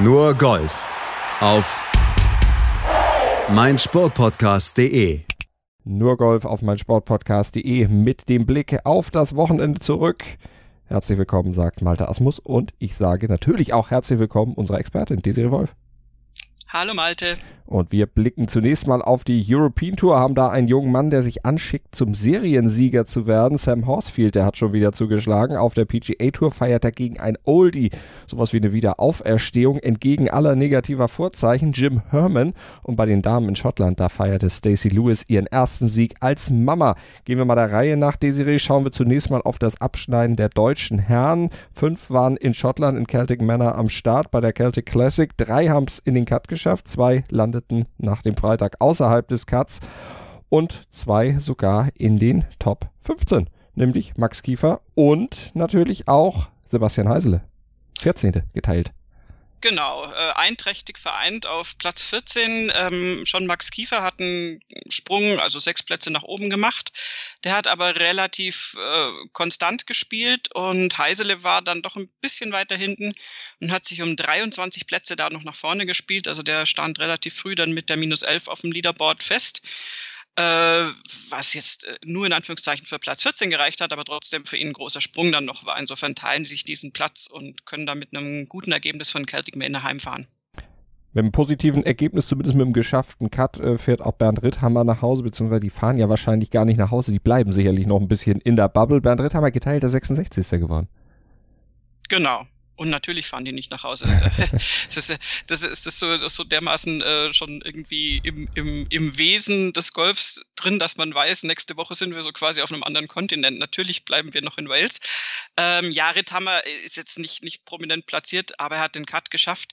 Nur Golf auf meinsportpodcast.de. Nur Golf auf meinsportpodcast.de mit dem Blick auf das Wochenende zurück. Herzlich willkommen, sagt Malte Asmus und ich sage natürlich auch herzlich willkommen unserer Expertin Desiree Wolf. Hallo Malte. Und wir blicken zunächst mal auf die European Tour, haben da einen jungen Mann, der sich anschickt, zum Seriensieger zu werden. Sam Horsfield, der hat schon wieder zugeschlagen. Auf der PGA Tour feiert er gegen ein Oldie, sowas wie eine Wiederauferstehung, entgegen aller negativer Vorzeichen, Jim Herman. Und bei den Damen in Schottland, da feierte Stacey Lewis ihren ersten Sieg als Mama. Gehen wir mal der Reihe nach, Desiree, schauen wir zunächst mal auf das Abschneiden der deutschen Herren. Fünf waren in Schottland in Celtic Manor am Start bei der Celtic Classic. Drei haben es in den Cut geschafft, zwei landeten landeten nach dem Freitag außerhalb des Cuts und zwei sogar in den Top 15, nämlich Max Kiefer und natürlich auch Sebastian Heisele. 14. geteilt. Genau, äh, einträchtig vereint auf Platz 14. Ähm, schon Max Kiefer hat einen Sprung, also sechs Plätze nach oben gemacht. Der hat aber relativ äh, konstant gespielt und Heisele war dann doch ein bisschen weiter hinten und hat sich um 23 Plätze da noch nach vorne gespielt. Also der stand relativ früh dann mit der minus 11 auf dem Leaderboard fest was jetzt äh, nur in Anführungszeichen für Platz 14 gereicht hat, aber trotzdem für ihn ein großer Sprung dann noch war. Insofern teilen sie sich diesen Platz und können da mit einem guten Ergebnis von Celtic Maine heimfahren. Mit einem positiven Ergebnis, zumindest mit einem geschafften Cut, äh, fährt auch Bernd Ritthammer nach Hause, beziehungsweise die fahren ja wahrscheinlich gar nicht nach Hause, die bleiben sicherlich noch ein bisschen in der Bubble. Bernd Ritthammer geteilt der 66. geworden. Genau, und natürlich fahren die nicht nach Hause. das, ist, das, ist, das, ist so, das ist so dermaßen äh, schon irgendwie im, im, im Wesen des Golfs drin, dass man weiß, nächste Woche sind wir so quasi auf einem anderen Kontinent. Natürlich bleiben wir noch in Wales. Ähm, Jared Hammer ist jetzt nicht, nicht prominent platziert, aber er hat den Cut geschafft.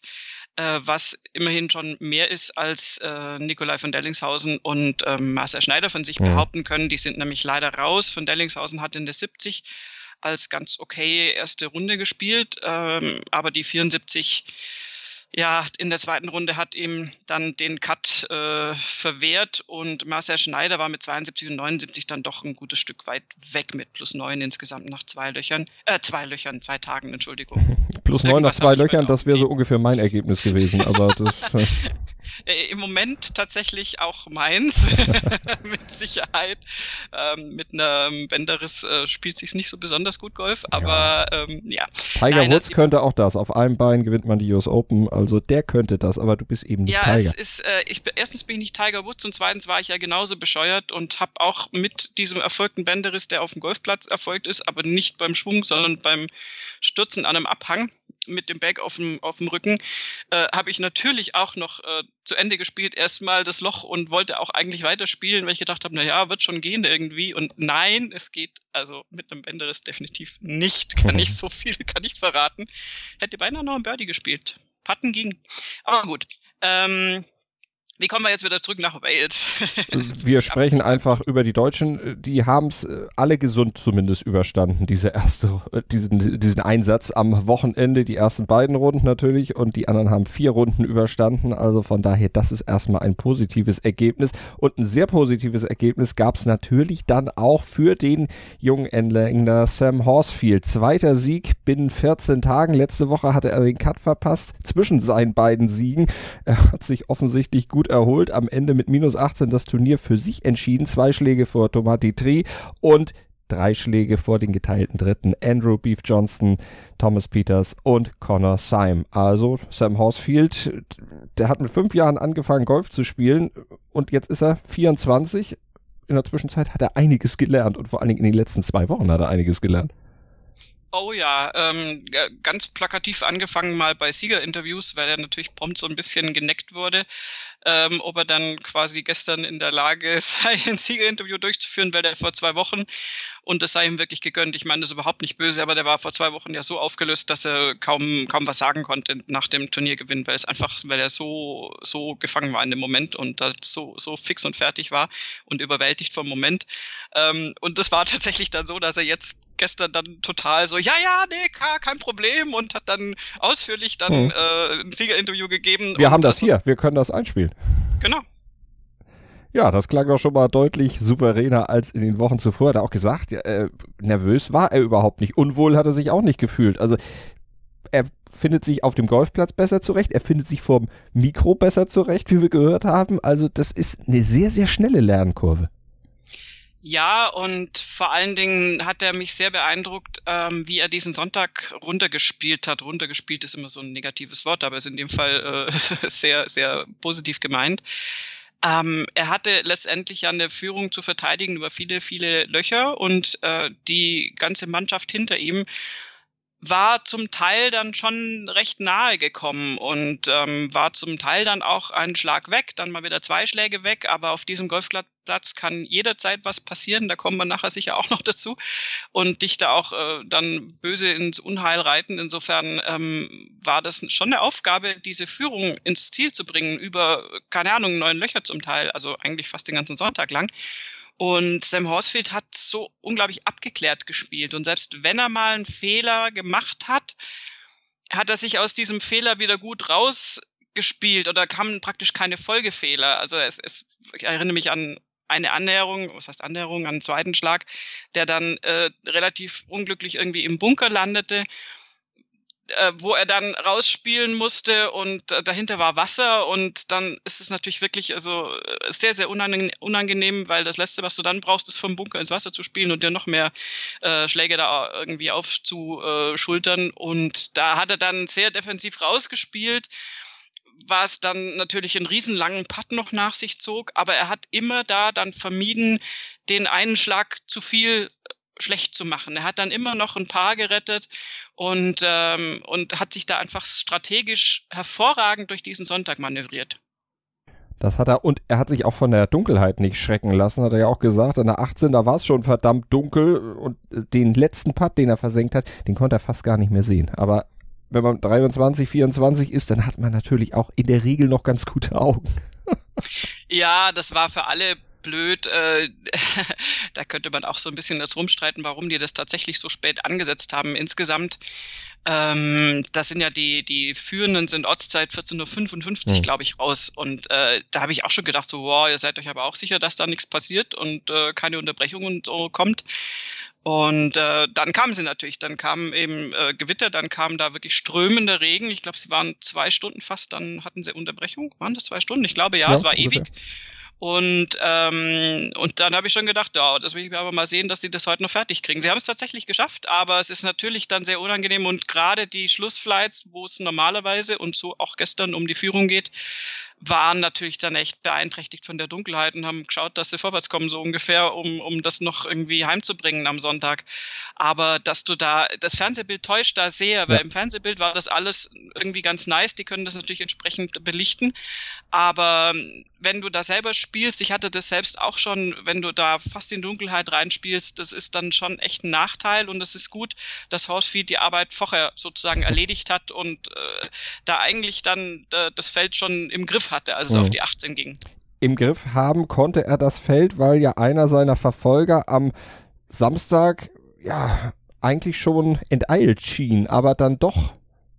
Äh, was immerhin schon mehr ist, als äh, Nikolai von Dellingshausen und ähm, Marcel Schneider von sich ja. behaupten können. Die sind nämlich leider raus. Von Dellingshausen hat in der 70 als ganz okay erste Runde gespielt, ähm, aber die 74 ja, in der zweiten Runde hat ihm dann den Cut äh, verwehrt und Marcel Schneider war mit 72 und 79 dann doch ein gutes Stück weit weg mit plus neun insgesamt nach zwei Löchern, äh, zwei Löchern, zwei Tagen, Entschuldigung. plus neun nach zwei Löchern, das wäre so ungefähr mein Ergebnis gewesen, aber das. Äh, Im Moment tatsächlich auch meins, mit Sicherheit. Ähm, mit einem Bänderriss äh, spielt sich nicht so besonders gut Golf, aber ja. Ähm, ja. Tiger Nein, Woods könnte auch das. Auf einem Bein gewinnt man die US Open, also der könnte das, aber du bist eben nicht ja, Tiger. Ja, es ist, äh, ich, erstens bin ich nicht Tiger Woods und zweitens war ich ja genauso bescheuert und habe auch mit diesem erfolgten Bänderriss, der auf dem Golfplatz erfolgt ist, aber nicht beim Schwung, sondern beim Stürzen an einem Abhang, mit dem Bag auf dem, auf dem Rücken, äh, habe ich natürlich auch noch äh, zu Ende gespielt, erstmal das Loch und wollte auch eigentlich weiterspielen, weil ich gedacht habe, naja, wird schon gehen irgendwie. Und nein, es geht also mit einem Bänderriss definitiv nicht. Kann ich so viel, kann ich verraten. Hätte beinahe noch ein Birdie gespielt. Patten ging. Aber gut. Ähm, wie kommen wir jetzt wieder zurück nach Wales? wir sprechen einfach über die Deutschen. Die haben es äh, alle gesund zumindest überstanden, diese erste, äh, diesen, diesen Einsatz am Wochenende. Die ersten beiden Runden natürlich und die anderen haben vier Runden überstanden. Also von daher, das ist erstmal ein positives Ergebnis. Und ein sehr positives Ergebnis gab es natürlich dann auch für den jungen Engländer Sam Horsfield. Zweiter Sieg binnen 14 Tagen. Letzte Woche hatte er den Cut verpasst zwischen seinen beiden Siegen. Er hat sich offensichtlich gut gut erholt. Am Ende mit minus 18 das Turnier für sich entschieden. Zwei Schläge vor Tomati Tri und drei Schläge vor den geteilten Dritten. Andrew Beef Johnston, Thomas Peters und Connor Syme. Also Sam Horsfield, der hat mit fünf Jahren angefangen, Golf zu spielen und jetzt ist er 24. In der Zwischenzeit hat er einiges gelernt und vor allen Dingen in den letzten zwei Wochen hat er einiges gelernt. Oh ja, ähm, ganz plakativ angefangen mal bei Siegerinterviews, weil er natürlich prompt so ein bisschen geneckt wurde, ähm, ob er dann quasi gestern in der Lage sei, ein Siegerinterview durchzuführen, weil er vor zwei Wochen und das sei ihm wirklich gegönnt. Ich meine, das ist überhaupt nicht böse, aber der war vor zwei Wochen ja so aufgelöst, dass er kaum, kaum was sagen konnte nach dem Turniergewinn, weil es einfach, weil er so, so gefangen war in dem Moment und so, so fix und fertig war und überwältigt vom Moment. Ähm, und das war tatsächlich dann so, dass er jetzt gestern dann total so, ja, ja, nee, kein Problem und hat dann ausführlich dann hm. äh, ein Siegerinterview gegeben. Wir haben das hier, wir können das einspielen. Genau. Ja, das klang doch schon mal deutlich souveräner als in den Wochen zuvor. Hat er auch gesagt, äh, nervös war er überhaupt nicht. Unwohl hat er sich auch nicht gefühlt. Also er findet sich auf dem Golfplatz besser zurecht, er findet sich vorm Mikro besser zurecht, wie wir gehört haben. Also das ist eine sehr, sehr schnelle Lernkurve. Ja, und vor allen Dingen hat er mich sehr beeindruckt, ähm, wie er diesen Sonntag runtergespielt hat. Runtergespielt ist immer so ein negatives Wort, aber ist in dem Fall äh, sehr, sehr positiv gemeint. Ähm, er hatte letztendlich ja eine Führung zu verteidigen über viele, viele Löcher und äh, die ganze Mannschaft hinter ihm war zum Teil dann schon recht nahe gekommen und ähm, war zum Teil dann auch ein Schlag weg, dann mal wieder zwei Schläge weg, aber auf diesem Golfplatz kann jederzeit was passieren, da kommen wir nachher sicher auch noch dazu und dich da auch äh, dann böse ins Unheil reiten. Insofern ähm, war das schon eine Aufgabe, diese Führung ins Ziel zu bringen, über, keine Ahnung, neun Löcher zum Teil, also eigentlich fast den ganzen Sonntag lang. Und Sam Horsfield hat so unglaublich abgeklärt gespielt. Und selbst wenn er mal einen Fehler gemacht hat, hat er sich aus diesem Fehler wieder gut rausgespielt oder kamen praktisch keine Folgefehler. Also es, es, ich erinnere mich an eine Annäherung, was heißt Annäherung, an einen zweiten Schlag, der dann äh, relativ unglücklich irgendwie im Bunker landete äh, wo er dann rausspielen musste und äh, dahinter war Wasser und dann ist es natürlich wirklich also äh, sehr, sehr unangenehm, weil das Letzte, was du dann brauchst, ist vom Bunker ins Wasser zu spielen und dir noch mehr äh, Schläge da irgendwie aufzuschultern. Und da hat er dann sehr defensiv rausgespielt was dann natürlich einen riesenlangen Putt noch nach sich zog, aber er hat immer da dann vermieden, den einen Schlag zu viel schlecht zu machen. Er hat dann immer noch ein paar gerettet und, ähm, und hat sich da einfach strategisch hervorragend durch diesen Sonntag manövriert. Das hat er, und er hat sich auch von der Dunkelheit nicht schrecken lassen, hat er ja auch gesagt. In der 18, da war es schon verdammt dunkel und den letzten Putt, den er versenkt hat, den konnte er fast gar nicht mehr sehen. Aber wenn man 23, 24 ist, dann hat man natürlich auch in der Regel noch ganz gute Augen. ja, das war für alle blöd. Äh, da könnte man auch so ein bisschen das rumstreiten, warum die das tatsächlich so spät angesetzt haben. Insgesamt, ähm, das sind ja die, die Führenden sind Ortszeit 14.55 Uhr, mhm. glaube ich, raus. Und äh, da habe ich auch schon gedacht, so, wow, ihr seid euch aber auch sicher, dass da nichts passiert und äh, keine Unterbrechung und so kommt. Und äh, dann kamen sie natürlich, dann kam eben äh, Gewitter, dann kam da wirklich strömender Regen. Ich glaube, sie waren zwei Stunden fast, dann hatten sie Unterbrechung. Waren das zwei Stunden? Ich glaube ja, ja es war ungefähr. ewig. Und, ähm, und dann habe ich schon gedacht, ja, das will ich aber mal sehen, dass sie das heute noch fertig kriegen. Sie haben es tatsächlich geschafft, aber es ist natürlich dann sehr unangenehm und gerade die Schlussflights, wo es normalerweise und so auch gestern um die Führung geht, waren natürlich dann echt beeinträchtigt von der Dunkelheit und haben geschaut, dass sie vorwärts kommen, so ungefähr, um, um das noch irgendwie heimzubringen am Sonntag. Aber dass du da, das Fernsehbild täuscht da sehr, weil ja. im Fernsehbild war das alles irgendwie ganz nice, die können das natürlich entsprechend belichten. Aber wenn du da selber spielst, ich hatte das selbst auch schon, wenn du da fast in Dunkelheit reinspielst, das ist dann schon echt ein Nachteil und es ist gut, dass Horsefeed die Arbeit vorher sozusagen erledigt hat und äh, da eigentlich dann äh, das Feld schon im Griff hatte, als es mhm. auf die 18 ging. Im Griff haben konnte er das Feld, weil ja einer seiner Verfolger am Samstag ja eigentlich schon enteilt schien, aber dann doch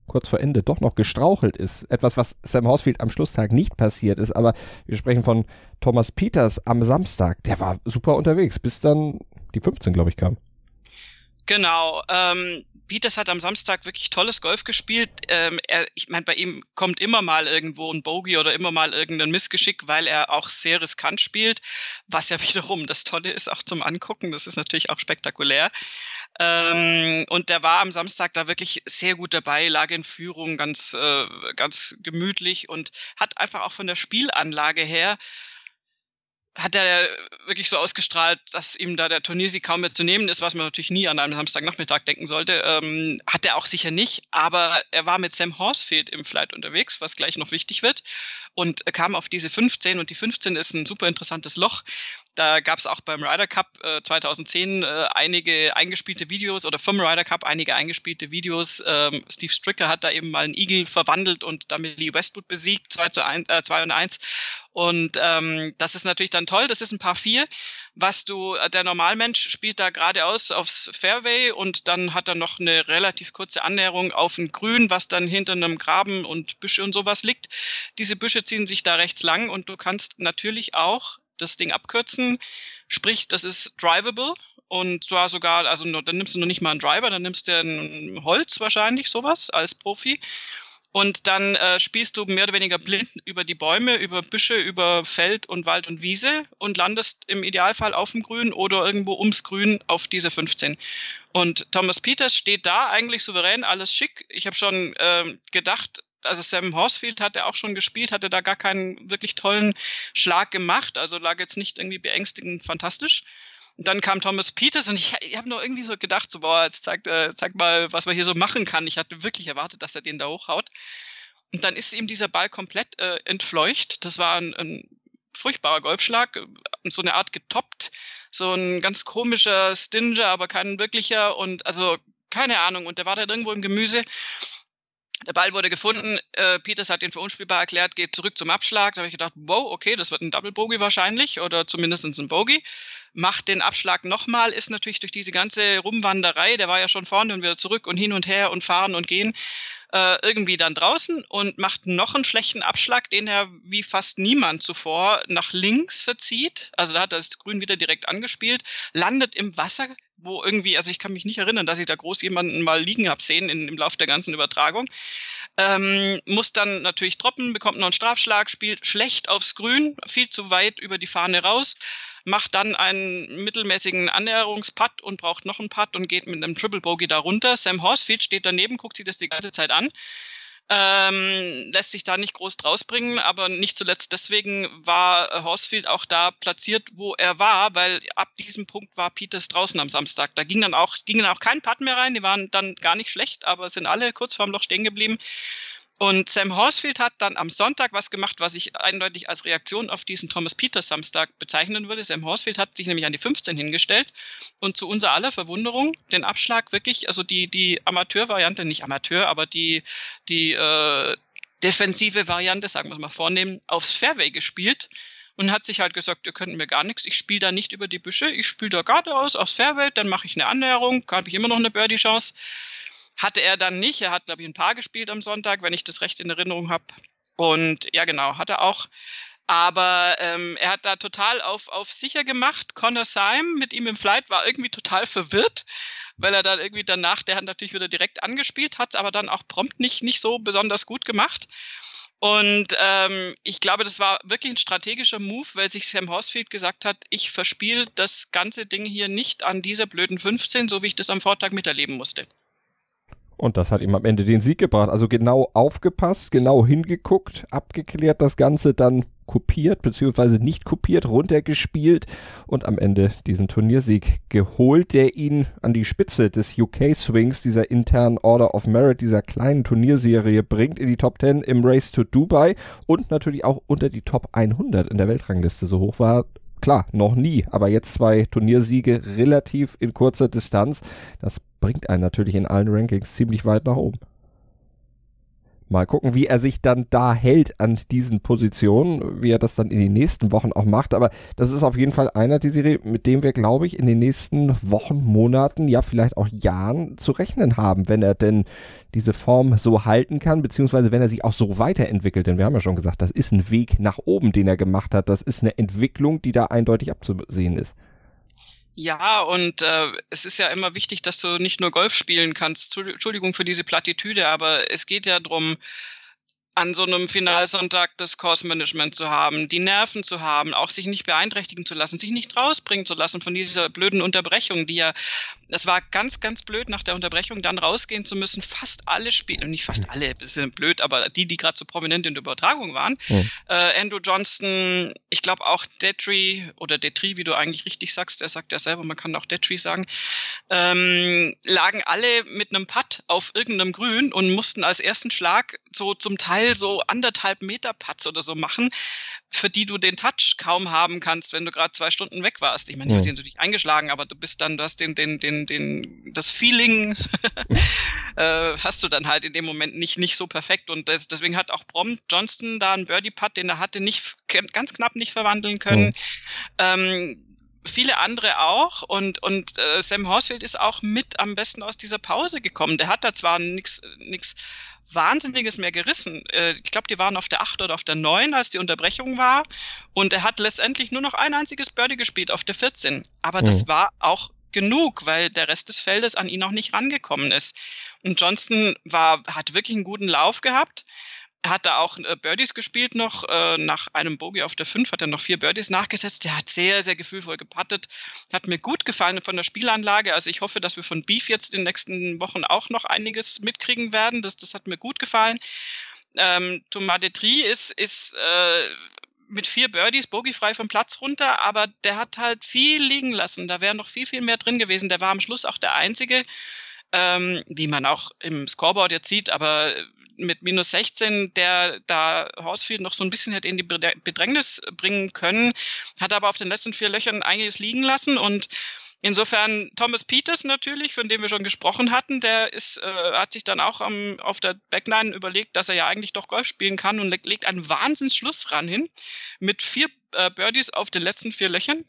kurz vor Ende doch noch gestrauchelt ist. Etwas, was Sam Horsfield am Schlusstag nicht passiert ist, aber wir sprechen von Thomas Peters am Samstag. Der war super unterwegs, bis dann die 15, glaube ich, kam. Genau. Ähm, Peters hat am Samstag wirklich tolles Golf gespielt. Ähm, er, ich meine, bei ihm kommt immer mal irgendwo ein Bogey oder immer mal irgendein Missgeschick, weil er auch sehr riskant spielt, was ja wiederum das Tolle ist, auch zum Angucken. Das ist natürlich auch spektakulär. Ähm, und der war am Samstag da wirklich sehr gut dabei, lag in Führung, ganz, äh, ganz gemütlich und hat einfach auch von der Spielanlage her hat er wirklich so ausgestrahlt, dass ihm da der Turniersieg kaum mehr zu nehmen ist, was man natürlich nie an einem Samstagnachmittag denken sollte. Ähm, hat er auch sicher nicht, aber er war mit Sam Horsfield im Flight unterwegs, was gleich noch wichtig wird, und kam auf diese 15 und die 15 ist ein super interessantes Loch. Da gab es auch beim Ryder Cup äh, 2010 äh, einige eingespielte Videos oder vom Ryder Cup einige eingespielte Videos. Ähm, Steve Stricker hat da eben mal einen Igel verwandelt und damit Lee Westwood besiegt, 2 zu 1, äh, 2 und 1. Und ähm, das ist natürlich dann toll. Das ist ein paar vier. Was du, äh, der Normalmensch spielt da geradeaus aufs Fairway und dann hat er noch eine relativ kurze Annäherung auf ein Grün, was dann hinter einem Graben und Büsche und sowas liegt. Diese Büsche ziehen sich da rechts lang und du kannst natürlich auch das Ding abkürzen. Sprich, das ist drivable und zwar sogar, also dann nimmst du noch nicht mal einen Driver, dann nimmst du ein Holz wahrscheinlich, sowas als Profi. Und dann äh, spielst du mehr oder weniger blind über die Bäume, über Büsche, über Feld und Wald und Wiese und landest im Idealfall auf dem Grün oder irgendwo ums Grün auf diese 15. Und Thomas Peters steht da eigentlich souverän, alles schick. Ich habe schon äh, gedacht, also Sam Horsfield hat er auch schon gespielt, hatte da gar keinen wirklich tollen Schlag gemacht, also lag jetzt nicht irgendwie beängstigend fantastisch. Und dann kam Thomas Peters und ich, ich habe nur irgendwie so gedacht, so, boah, jetzt zeig, äh, zeig mal, was man hier so machen kann. Ich hatte wirklich erwartet, dass er den da hochhaut. Und dann ist ihm dieser Ball komplett äh, entfleucht. Das war ein, ein furchtbarer Golfschlag, äh, so eine Art getoppt, so ein ganz komischer Stinger, aber kein wirklicher und also keine Ahnung. Und der war dann irgendwo im Gemüse. Der Ball wurde gefunden. Äh, Peters hat ihn für unspielbar erklärt, geht zurück zum Abschlag. Da habe ich gedacht, wow, okay, das wird ein Double Bogey wahrscheinlich oder zumindest ein Bogey. Macht den Abschlag nochmal, ist natürlich durch diese ganze Rumwanderei, der war ja schon vorne und wieder zurück und hin und her und fahren und gehen, äh, irgendwie dann draußen und macht noch einen schlechten Abschlag, den er wie fast niemand zuvor nach links verzieht. Also da hat das Grün wieder direkt angespielt, landet im Wasser, wo irgendwie, also ich kann mich nicht erinnern, dass ich da groß jemanden mal liegen habe sehen in, im Laufe der ganzen Übertragung. Ähm, muss dann natürlich droppen, bekommt noch einen Strafschlag, spielt schlecht aufs Grün, viel zu weit über die Fahne raus, macht dann einen mittelmäßigen Annäherungspad und braucht noch einen Putt und geht mit einem Triple Bogey da runter. Sam Horsfield steht daneben, guckt sich das die ganze Zeit an. Ähm, lässt sich da nicht groß draus bringen, aber nicht zuletzt deswegen war Horsfield auch da platziert, wo er war, weil ab diesem Punkt war Peters draußen am Samstag. Da ging dann auch, ging dann auch kein Putt mehr rein, die waren dann gar nicht schlecht, aber sind alle kurz vorm Loch stehen geblieben. Und Sam Horsfield hat dann am Sonntag was gemacht, was ich eindeutig als Reaktion auf diesen Thomas Peters Samstag bezeichnen würde. Sam Horsfield hat sich nämlich an die 15 hingestellt und zu unserer aller Verwunderung den Abschlag wirklich, also die, die Amateurvariante, nicht Amateur, aber die, die äh, defensive Variante, sagen wir mal vornehmen, aufs Fairway gespielt und hat sich halt gesagt, ihr könnt mir gar nichts, ich spiele da nicht über die Büsche, ich spiele da geradeaus aufs Fairway, dann mache ich eine Annäherung, habe ich immer noch eine Birdie-Chance. Hatte er dann nicht. Er hat, glaube ich, ein paar gespielt am Sonntag, wenn ich das recht in Erinnerung habe. Und ja, genau, hat er auch. Aber ähm, er hat da total auf, auf sicher gemacht. Connor Syme mit ihm im Flight war irgendwie total verwirrt, weil er dann irgendwie danach, der hat natürlich wieder direkt angespielt, hat es aber dann auch prompt nicht, nicht so besonders gut gemacht. Und ähm, ich glaube, das war wirklich ein strategischer Move, weil sich Sam Horsfield gesagt hat, ich verspiele das ganze Ding hier nicht an dieser blöden 15, so wie ich das am Vortag miterleben musste. Und das hat ihm am Ende den Sieg gebracht. Also genau aufgepasst, genau hingeguckt, abgeklärt das Ganze, dann kopiert beziehungsweise nicht kopiert, runtergespielt und am Ende diesen Turniersieg geholt, der ihn an die Spitze des UK Swings, dieser internen Order of Merit, dieser kleinen Turnierserie bringt, in die Top 10 im Race to Dubai und natürlich auch unter die Top 100 in der Weltrangliste. So hoch war klar, noch nie, aber jetzt zwei Turniersiege relativ in kurzer Distanz. Das bringt einen natürlich in allen Rankings ziemlich weit nach oben. Mal gucken, wie er sich dann da hält an diesen Positionen, wie er das dann in den nächsten Wochen auch macht. Aber das ist auf jeden Fall einer die Serie, mit dem wir, glaube ich, in den nächsten Wochen, Monaten, ja vielleicht auch Jahren zu rechnen haben, wenn er denn diese Form so halten kann, beziehungsweise wenn er sich auch so weiterentwickelt. Denn wir haben ja schon gesagt, das ist ein Weg nach oben, den er gemacht hat. Das ist eine Entwicklung, die da eindeutig abzusehen ist. Ja, und äh, es ist ja immer wichtig, dass du nicht nur Golf spielen kannst. Entschuldigung für diese Plattitüde, aber es geht ja darum, an so einem Finalsonntag das Kursmanagement zu haben, die Nerven zu haben, auch sich nicht beeinträchtigen zu lassen, sich nicht rausbringen zu lassen von dieser blöden Unterbrechung, die ja, es war ganz, ganz blöd nach der Unterbrechung dann rausgehen zu müssen. Fast alle Spiele, nicht fast hm. alle, das sind blöd, aber die, die gerade so prominent in der Übertragung waren, mhm. äh, Andrew Johnston, ich glaube auch Detri oder Detri, wie du eigentlich richtig sagst, er sagt ja selber, man kann auch Detri sagen, ähm, lagen alle mit einem Putt auf irgendeinem Grün und mussten als ersten Schlag so zum Teil schnell so anderthalb Meter Putts oder so machen, für die du den Touch kaum haben kannst, wenn du gerade zwei Stunden weg warst. Ich meine, ja. die sind natürlich eingeschlagen, aber du bist dann, du hast den, den, den, den, das Feeling äh, hast du dann halt in dem Moment nicht, nicht so perfekt. Und das, deswegen hat auch Brom Johnston da einen Birdie-Putt, den er hatte, nicht ganz knapp nicht verwandeln können. Ja. Ähm, viele andere auch und und äh, Sam Horsfield ist auch mit am besten aus dieser Pause gekommen. Der hat da zwar nichts Wahnsinniges mehr gerissen. Äh, ich glaube, die waren auf der 8 oder auf der 9, als die Unterbrechung war. Und er hat letztendlich nur noch ein einziges Birdie gespielt auf der 14. Aber das mhm. war auch genug, weil der Rest des Feldes an ihn noch nicht rangekommen ist. Und Johnston war, hat wirklich einen guten Lauf gehabt. Hat da auch äh, Birdies gespielt noch. Äh, nach einem Bogey auf der 5 hat er noch vier Birdies nachgesetzt. Der hat sehr, sehr gefühlvoll gepattet. Hat mir gut gefallen von der Spielanlage. Also ich hoffe, dass wir von Beef jetzt in den nächsten Wochen auch noch einiges mitkriegen werden. Das, das hat mir gut gefallen. Ähm, Thomas Detri ist, ist äh, mit vier Birdies bogiefrei vom Platz runter, aber der hat halt viel liegen lassen. Da wäre noch viel, viel mehr drin gewesen. Der war am Schluss auch der Einzige, ähm, wie man auch im Scoreboard jetzt sieht, aber mit minus 16, der da Horsfield noch so ein bisschen hätte in die Bedrängnis bringen können, hat aber auf den letzten vier Löchern einiges liegen lassen und Insofern Thomas Peters natürlich, von dem wir schon gesprochen hatten, der ist, äh, hat sich dann auch am, auf der Backline überlegt, dass er ja eigentlich doch Golf spielen kann und legt einen Wahnsinnsschluss ran hin mit vier äh, Birdies auf den letzten vier Löchern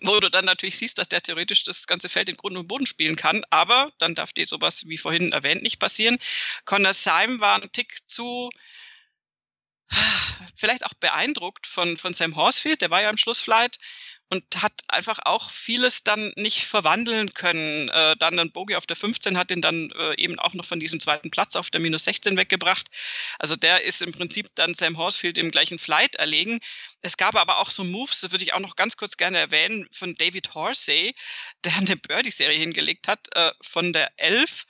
wo du dann natürlich siehst, dass der theoretisch das ganze Feld in Grund und Boden spielen kann, aber dann darf dir sowas wie vorhin erwähnt nicht passieren. Connor Syme war ein Tick zu vielleicht auch beeindruckt von, von Sam Horsfield, der war ja im Schlussflight und hat einfach auch vieles dann nicht verwandeln können. Äh, dann ein Bogie auf der 15 hat ihn dann äh, eben auch noch von diesem zweiten Platz auf der minus 16 weggebracht. Also der ist im Prinzip dann Sam Horsfield im gleichen Flight erlegen. Es gab aber auch so Moves, das würde ich auch noch ganz kurz gerne erwähnen, von David Horsey, der eine Birdie-Serie hingelegt hat, äh, von der 11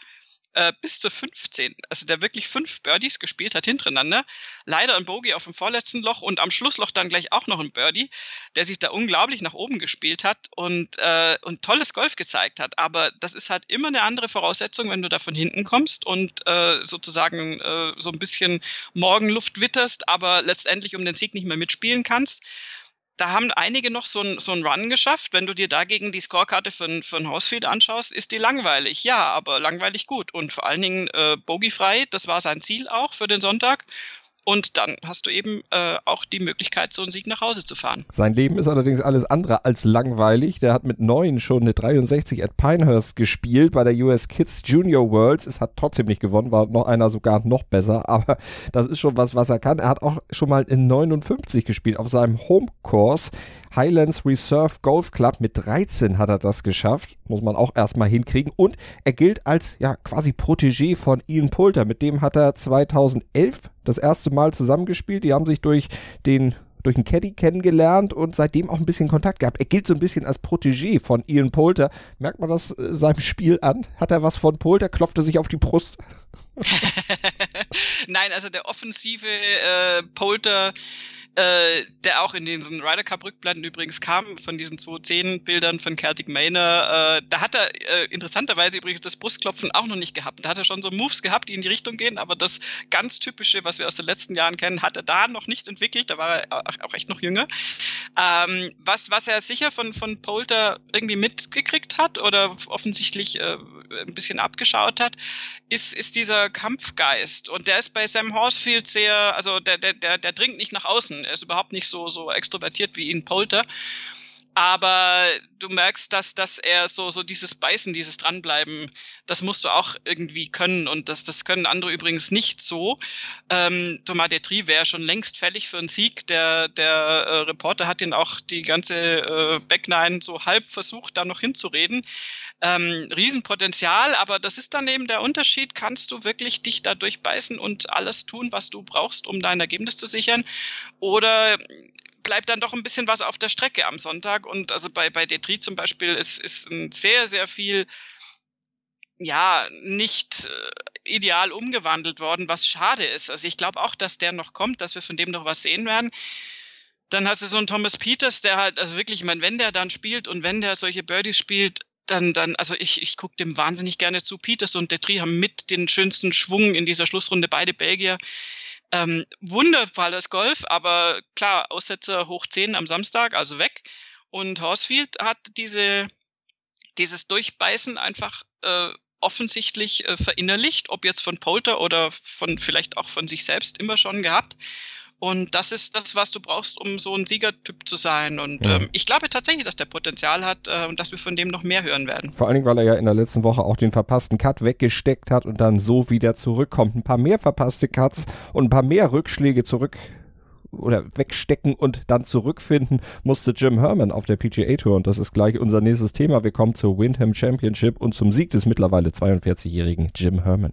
äh, bis zur 15. Also der wirklich fünf Birdies gespielt hat hintereinander. Leider ein Bogey auf dem vorletzten Loch und am Schlussloch dann gleich auch noch ein Birdie, der sich da unglaublich nach oben gespielt hat und, äh, und tolles Golf gezeigt hat. Aber das ist halt immer eine andere Voraussetzung, wenn du da von hinten kommst und äh, sozusagen äh, so ein bisschen Morgenluft witterst, aber letztendlich um den Sieg nicht mehr mitspielen kannst da haben einige noch so ein, so ein Run geschafft. Wenn du dir dagegen die Scorekarte von, von Hausfield anschaust, ist die langweilig. Ja, aber langweilig gut. Und vor allen Dingen äh, bogiefrei, das war sein Ziel auch für den Sonntag. Und dann hast du eben äh, auch die Möglichkeit, so einen Sieg nach Hause zu fahren. Sein Leben ist allerdings alles andere als langweilig. Der hat mit neun schon eine 63 at Pinehurst gespielt bei der US Kids Junior Worlds. Es hat trotzdem nicht gewonnen, war noch einer sogar noch besser. Aber das ist schon was, was er kann. Er hat auch schon mal in 59 gespielt auf seinem Home Course. Highlands Reserve Golf Club mit 13 hat er das geschafft. Muss man auch erstmal hinkriegen. Und er gilt als ja quasi Protégé von Ian Poulter. Mit dem hat er 2011 das erste Mal zusammengespielt. Die haben sich durch den durch einen Caddy kennengelernt und seitdem auch ein bisschen Kontakt gehabt. Er gilt so ein bisschen als Protégé von Ian Poulter. Merkt man das äh, seinem Spiel an? Hat er was von Poulter? Klopft er sich auf die Brust? Nein, also der offensive äh, Poulter äh, der auch in diesen Ryder Cup Rückblenden übrigens kam, von diesen 210 Bildern von Celtic Manor. Äh, da hat er äh, interessanterweise übrigens das Brustklopfen auch noch nicht gehabt. Da hat er schon so Moves gehabt, die in die Richtung gehen, aber das ganz typische, was wir aus den letzten Jahren kennen, hat er da noch nicht entwickelt. Da war er auch echt noch jünger. Ähm, was, was er sicher von, von Polter irgendwie mitgekriegt hat oder offensichtlich äh, ein bisschen abgeschaut hat, ist, ist dieser Kampfgeist. Und der ist bei Sam Horsfield sehr, also der, der, der, der dringt nicht nach außen. Er ist überhaupt nicht so, so extrovertiert wie ihn Polter. Aber du merkst, dass, dass er so, so dieses Beißen, dieses Dranbleiben, das musst du auch irgendwie können. Und das, das können andere übrigens nicht so. Ähm, Thomas Detri wäre schon längst fällig für einen Sieg. Der, der äh, Reporter hat ihn auch die ganze äh, Backline so halb versucht, da noch hinzureden. Ähm, Riesenpotenzial, aber das ist dann eben der Unterschied. Kannst du wirklich dich da durchbeißen und alles tun, was du brauchst, um dein Ergebnis zu sichern? Oder bleibt dann doch ein bisschen was auf der Strecke am Sonntag. Und also bei, bei Detri zum Beispiel ist, ist ein sehr, sehr viel, ja, nicht äh, ideal umgewandelt worden, was schade ist. Also ich glaube auch, dass der noch kommt, dass wir von dem noch was sehen werden. Dann hast du so einen Thomas Peters, der halt, also wirklich, ich meine, wenn der dann spielt und wenn der solche Birdies spielt, dann, dann, also ich, ich gucke dem wahnsinnig gerne zu. Peters und Detri haben mit den schönsten Schwung in dieser Schlussrunde, beide Belgier. Ähm, wundervolles Golf, aber klar, Aussetzer hoch 10 am Samstag, also weg. Und Horsfield hat diese, dieses Durchbeißen einfach äh, offensichtlich äh, verinnerlicht, ob jetzt von Polter oder von vielleicht auch von sich selbst immer schon gehabt. Und das ist das, was du brauchst, um so ein Siegertyp zu sein. Und ja. ähm, ich glaube tatsächlich, dass der Potenzial hat äh, und dass wir von dem noch mehr hören werden. Vor allen Dingen, weil er ja in der letzten Woche auch den verpassten Cut weggesteckt hat und dann so wieder zurückkommt. Ein paar mehr verpasste Cuts und ein paar mehr Rückschläge zurück oder wegstecken und dann zurückfinden musste Jim Herman auf der PGA Tour und das ist gleich unser nächstes Thema. Wir kommen zur Windham Championship und zum Sieg des mittlerweile 42-jährigen Jim Herman.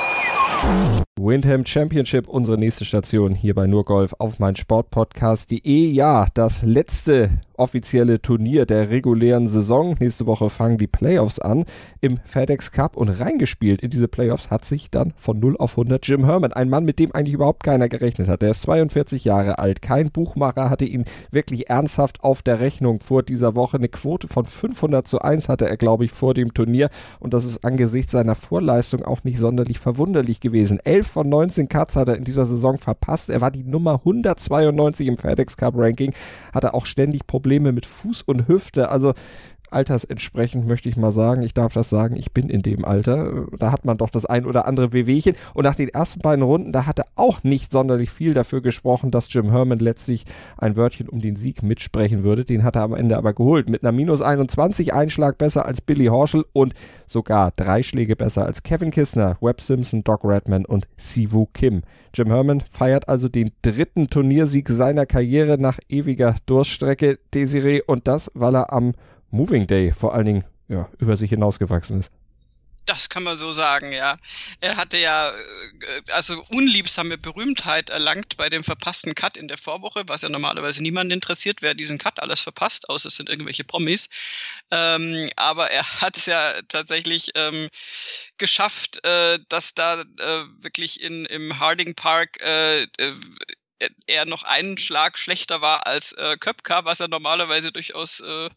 Windham Championship, unsere nächste Station hier bei Nurgolf auf mein Sportpodcast.de. Ja, das letzte offizielle Turnier der regulären Saison. Nächste Woche fangen die Playoffs an im FedEx Cup und reingespielt in diese Playoffs hat sich dann von 0 auf 100 Jim Herman, ein Mann, mit dem eigentlich überhaupt keiner gerechnet hat. Der ist 42 Jahre alt, kein Buchmacher hatte ihn wirklich ernsthaft auf der Rechnung vor dieser Woche. Eine Quote von 500 zu 1 hatte er, glaube ich, vor dem Turnier und das ist angesichts seiner Vorleistung auch nicht sonderlich verwunderlich gewesen. 11 von 19 Cuts hat er in dieser Saison verpasst. Er war die Nummer 192 im FedEx Cup Ranking, hatte auch ständig Probleme mit Fuß und Hüfte. Also altersentsprechend möchte ich mal sagen, ich darf das sagen, ich bin in dem Alter. Da hat man doch das ein oder andere Wehwehchen. Und nach den ersten beiden Runden, da hatte auch nicht sonderlich viel dafür gesprochen, dass Jim Herman letztlich ein Wörtchen um den Sieg mitsprechen würde. Den hat er am Ende aber geholt. Mit einer minus 21 Einschlag besser als Billy Horschel und sogar drei Schläge besser als Kevin Kistner, Webb Simpson, Doc Redman und Sivu Kim. Jim Herman feiert also den dritten Turniersieg seiner Karriere nach ewiger Durststrecke, Desiree, und das, weil er am Moving Day vor allen Dingen ja, über sich hinausgewachsen ist. Das kann man so sagen, ja. Er hatte ja äh, also unliebsame Berühmtheit erlangt bei dem verpassten Cut in der Vorwoche, was ja normalerweise niemanden interessiert, wer diesen Cut alles verpasst, außer es sind irgendwelche Promis. Ähm, aber er hat es ja tatsächlich ähm, geschafft, äh, dass da äh, wirklich in, im Harding Park äh, äh er noch einen Schlag schlechter war als äh, Köpka, was er normalerweise durchaus äh,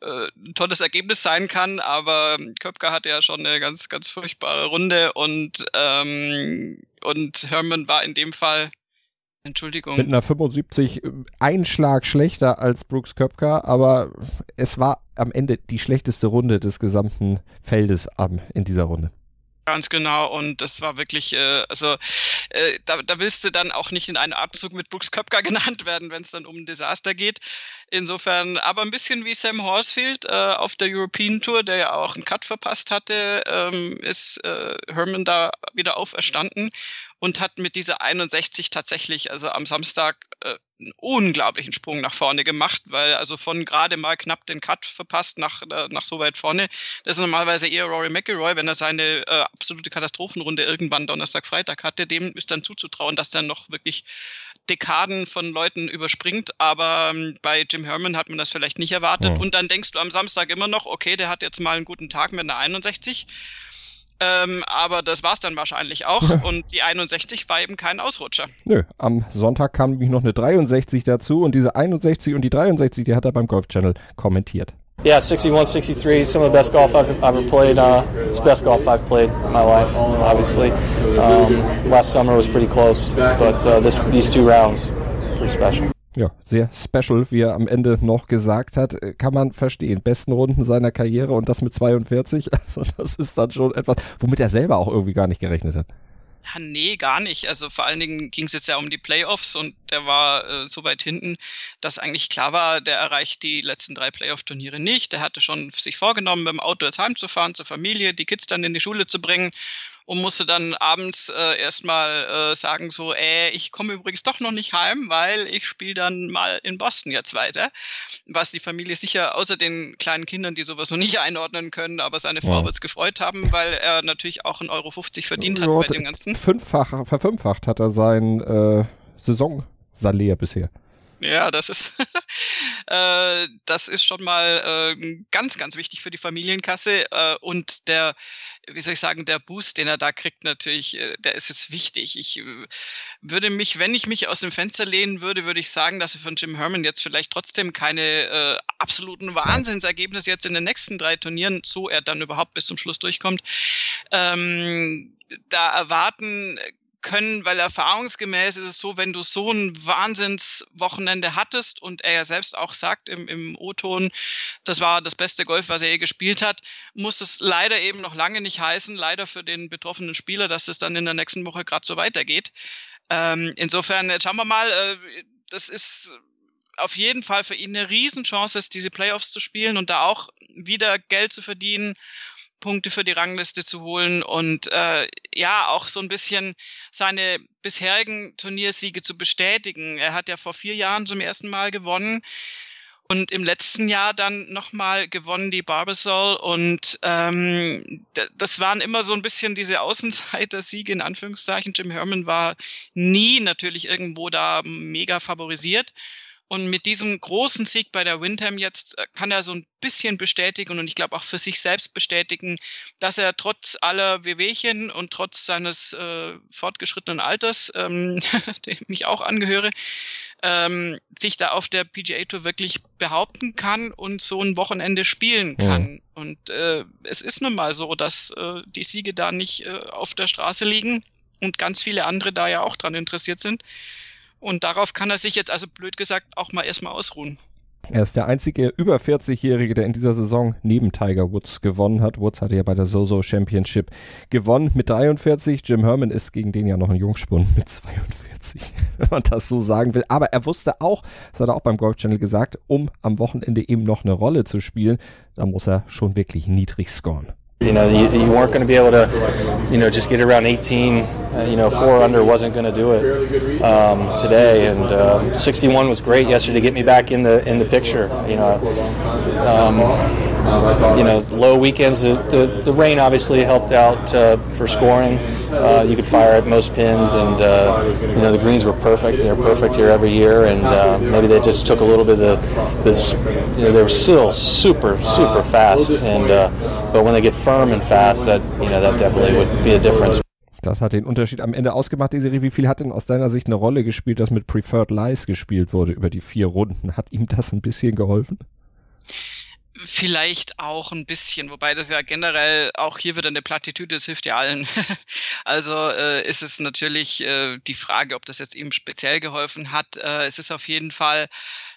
äh, ein tolles Ergebnis sein kann, aber Köpker hatte ja schon eine ganz, ganz furchtbare Runde und, ähm, und Herman war in dem Fall Entschuldigung. Mit einer 75 äh, Einschlag schlechter als Brooks Köpker, aber es war am Ende die schlechteste Runde des gesamten Feldes in dieser Runde. Ganz genau. Und das war wirklich, äh, also äh, da, da willst du dann auch nicht in einem Abzug mit Brooks Köpker genannt werden, wenn es dann um ein Desaster geht. Insofern, aber ein bisschen wie Sam Horsfield äh, auf der European Tour, der ja auch einen Cut verpasst hatte, ähm, ist äh, Herman da wieder auferstanden und hat mit dieser 61 tatsächlich, also am Samstag, äh, einen unglaublichen Sprung nach vorne gemacht, weil also von gerade mal knapp den Cut verpasst nach, äh, nach so weit vorne. Das ist normalerweise eher Rory McIlroy, wenn er seine äh, absolute Katastrophenrunde irgendwann Donnerstag, Freitag hatte, dem ist dann zuzutrauen, dass er noch wirklich Dekaden von Leuten überspringt, aber ähm, bei Jim Herman hat man das vielleicht nicht erwartet. Mhm. Und dann denkst du am Samstag immer noch, okay, der hat jetzt mal einen guten Tag mit einer 61. Ähm, aber das war es dann wahrscheinlich auch. und die 61 war eben kein Ausrutscher. Nö, am Sonntag kam nämlich noch eine 63 dazu und diese 61 und die 63, die hat er beim Golf Channel kommentiert. Yeah, 61, 63, some of the best golf I've ever played. Uh, it's the best golf I've played in my life, obviously. Um, last summer was pretty close, but uh, this, these two rounds, pretty special. Ja, sehr special, wie er am Ende noch gesagt hat, äh, kann man verstehen. Besten Runden seiner Karriere und das mit 42, also das ist dann schon etwas, womit er selber auch irgendwie gar nicht gerechnet hat. Ja, nee, gar nicht. Also vor allen Dingen ging es jetzt ja um die Playoffs und der war äh, so weit hinten, dass eigentlich klar war, der erreicht die letzten drei Playoff-Turniere nicht. Der hatte schon sich vorgenommen, mit dem Auto jetzt heimzufahren zur Familie, die Kids dann in die Schule zu bringen und musste dann abends äh, erstmal äh, sagen, so, äh, ich komme übrigens doch noch nicht heim, weil ich spiele dann mal in Boston jetzt weiter. Was die Familie sicher, außer den kleinen Kindern, die sowas noch nicht einordnen können, aber seine Frau ja. wird es gefreut haben, weil er natürlich auch 1,50 Euro verdient hat bei dem Ganzen. Fünffach, verfünffacht hat er sein äh, Saisonsalär bisher. Ja, das ist, äh, das ist schon mal äh, ganz, ganz wichtig für die Familienkasse. Äh, und der, wie soll ich sagen, der Boost, den er da kriegt, natürlich, äh, der ist jetzt wichtig. Ich äh, würde mich, wenn ich mich aus dem Fenster lehnen würde, würde ich sagen, dass wir von Jim Herman jetzt vielleicht trotzdem keine äh, absoluten Wahnsinnsergebnisse jetzt in den nächsten drei Turnieren, so er dann überhaupt bis zum Schluss durchkommt, ähm, da erwarten können, weil erfahrungsgemäß ist es so, wenn du so ein Wahnsinnswochenende hattest und er ja selbst auch sagt im, im O-Ton, das war das beste Golf, was er je gespielt hat, muss es leider eben noch lange nicht heißen, leider für den betroffenen Spieler, dass es dann in der nächsten Woche gerade so weitergeht. Ähm, insofern, jetzt schauen wir mal, äh, das ist auf jeden Fall für ihn eine Riesenchance diese Playoffs zu spielen und da auch wieder Geld zu verdienen, Punkte für die Rangliste zu holen und äh, ja, auch so ein bisschen seine bisherigen Turniersiege zu bestätigen. Er hat ja vor vier Jahren zum ersten Mal gewonnen und im letzten Jahr dann nochmal gewonnen die Barbasol und ähm, das waren immer so ein bisschen diese Außenseiter-Siege in Anführungszeichen. Jim Herman war nie natürlich irgendwo da mega favorisiert und mit diesem großen Sieg bei der Windham jetzt äh, kann er so ein bisschen bestätigen und ich glaube auch für sich selbst bestätigen, dass er trotz aller Wehwehchen und trotz seines äh, fortgeschrittenen Alters, ähm, dem ich auch angehöre, ähm, sich da auf der PGA Tour wirklich behaupten kann und so ein Wochenende spielen kann. Ja. Und äh, es ist nun mal so, dass äh, die Siege da nicht äh, auf der Straße liegen und ganz viele andere da ja auch dran interessiert sind. Und darauf kann er sich jetzt also blöd gesagt auch mal erstmal ausruhen. Er ist der einzige über 40-Jährige, der in dieser Saison neben Tiger Woods gewonnen hat. Woods hatte ja bei der Zozo Championship gewonnen mit 43. Jim Herman ist gegen den ja noch ein Jungspund mit 42, wenn man das so sagen will. Aber er wusste auch, das hat er auch beim Golf Channel gesagt, um am Wochenende eben noch eine Rolle zu spielen, da muss er schon wirklich niedrig scoren. You know, you, you weren't going to be able to, you know, just get around 18. Uh, you know, four under wasn't going to do it um, today, and um, 61 was great yesterday to get me back in the in the picture. You know, um, you know, low weekends. The, the, the rain obviously helped out uh, for scoring. Uh, you could fire at most pins, and uh, you know the greens were perfect. They're perfect here every year, and uh, maybe they just took a little bit of this. You know, they were still super, super fast, and uh, but when they get firm and fast, that you know that definitely would be a difference. Das hat den Unterschied am Ende ausgemacht. Die Serie, wie viel hat denn aus deiner Sicht eine Rolle gespielt, dass mit Preferred Lies gespielt wurde über die vier Runden? Hat ihm das ein bisschen geholfen? Vielleicht auch ein bisschen, wobei das ja generell auch hier wieder eine Plattitüde, das hilft ja allen. also äh, ist es natürlich äh, die Frage, ob das jetzt ihm speziell geholfen hat. Äh, es ist auf jeden Fall,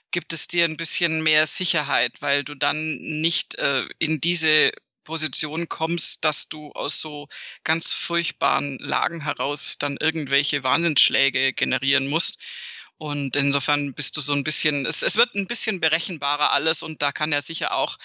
gibt es dir ein bisschen mehr Sicherheit, weil du dann nicht äh, in diese Position kommst, dass du aus so ganz furchtbaren Lagen heraus dann irgendwelche Wahnsinnsschläge generieren musst. Und insofern bist du so ein bisschen, es, es wird ein bisschen berechenbarer alles und da kann er sicher auch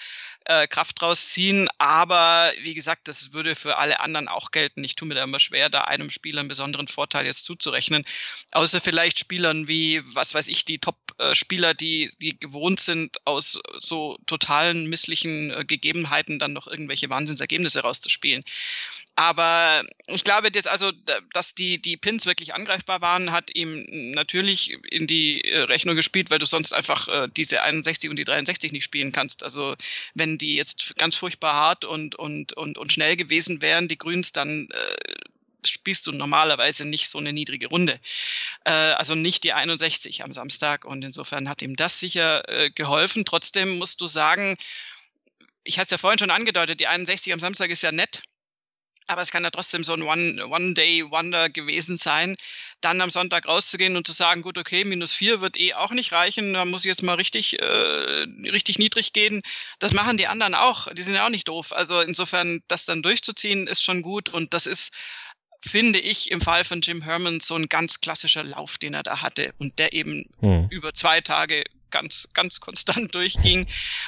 äh, Kraft draus ziehen. Aber wie gesagt, das würde für alle anderen auch gelten. Ich tue mir da immer schwer, da einem Spieler einen besonderen Vorteil jetzt zuzurechnen. Außer vielleicht Spielern wie, was weiß ich, die Top-Spieler, die, die gewohnt sind, aus so totalen misslichen äh, Gegebenheiten dann noch irgendwelche Wahnsinnsergebnisse rauszuspielen. Aber ich glaube jetzt also, dass die, die Pins wirklich angreifbar waren, hat ihm natürlich in die äh, Rechnung gespielt, weil du sonst einfach äh, diese 61 und die 63 nicht spielen kannst. Also wenn die jetzt ganz furchtbar hart und, und, und, und schnell gewesen wären, die Grüns, dann äh, spielst du normalerweise nicht so eine niedrige Runde. Äh, also nicht die 61 am Samstag. Und insofern hat ihm das sicher äh, geholfen. Trotzdem musst du sagen, ich hatte es ja vorhin schon angedeutet, die 61 am Samstag ist ja nett. Aber es kann ja trotzdem so ein One-Day-Wonder gewesen sein, dann am Sonntag rauszugehen und zu sagen, gut, okay, minus vier wird eh auch nicht reichen, da muss ich jetzt mal richtig, äh, richtig niedrig gehen. Das machen die anderen auch, die sind ja auch nicht doof. Also insofern, das dann durchzuziehen, ist schon gut und das ist finde ich im Fall von Jim Herman so ein ganz klassischer Lauf, den er da hatte und der eben hm. über zwei Tage ganz, ganz konstant durchging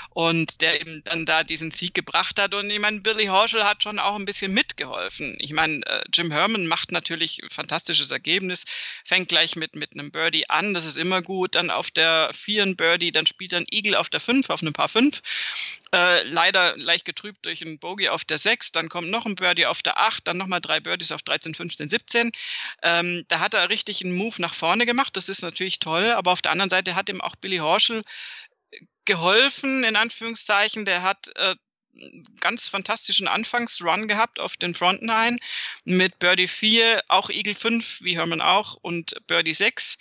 und der eben dann da diesen Sieg gebracht hat. Und ich meine, Billy Horschel hat schon auch ein bisschen mitgeholfen. Ich meine, äh, Jim Herman macht natürlich ein fantastisches Ergebnis, fängt gleich mit, mit einem Birdie an, das ist immer gut. Dann auf der 4 ein Birdie, dann spielt er ein Eagle auf der 5, auf einem Paar 5. Äh, leider leicht getrübt durch einen Bogey auf der 6, dann kommt noch ein Birdie auf der 8, dann nochmal drei Birdies auf 13, 15, 17. Ähm, da hat er richtig einen Move nach vorne gemacht, das ist natürlich toll, aber auf der anderen Seite hat ihm auch Billy Horschel äh, geholfen, in Anführungszeichen. Der hat äh, ganz fantastischen Anfangsrun gehabt auf den Front Nine mit Birdie 4, auch Eagle 5, wie Herman auch, und Birdie 6.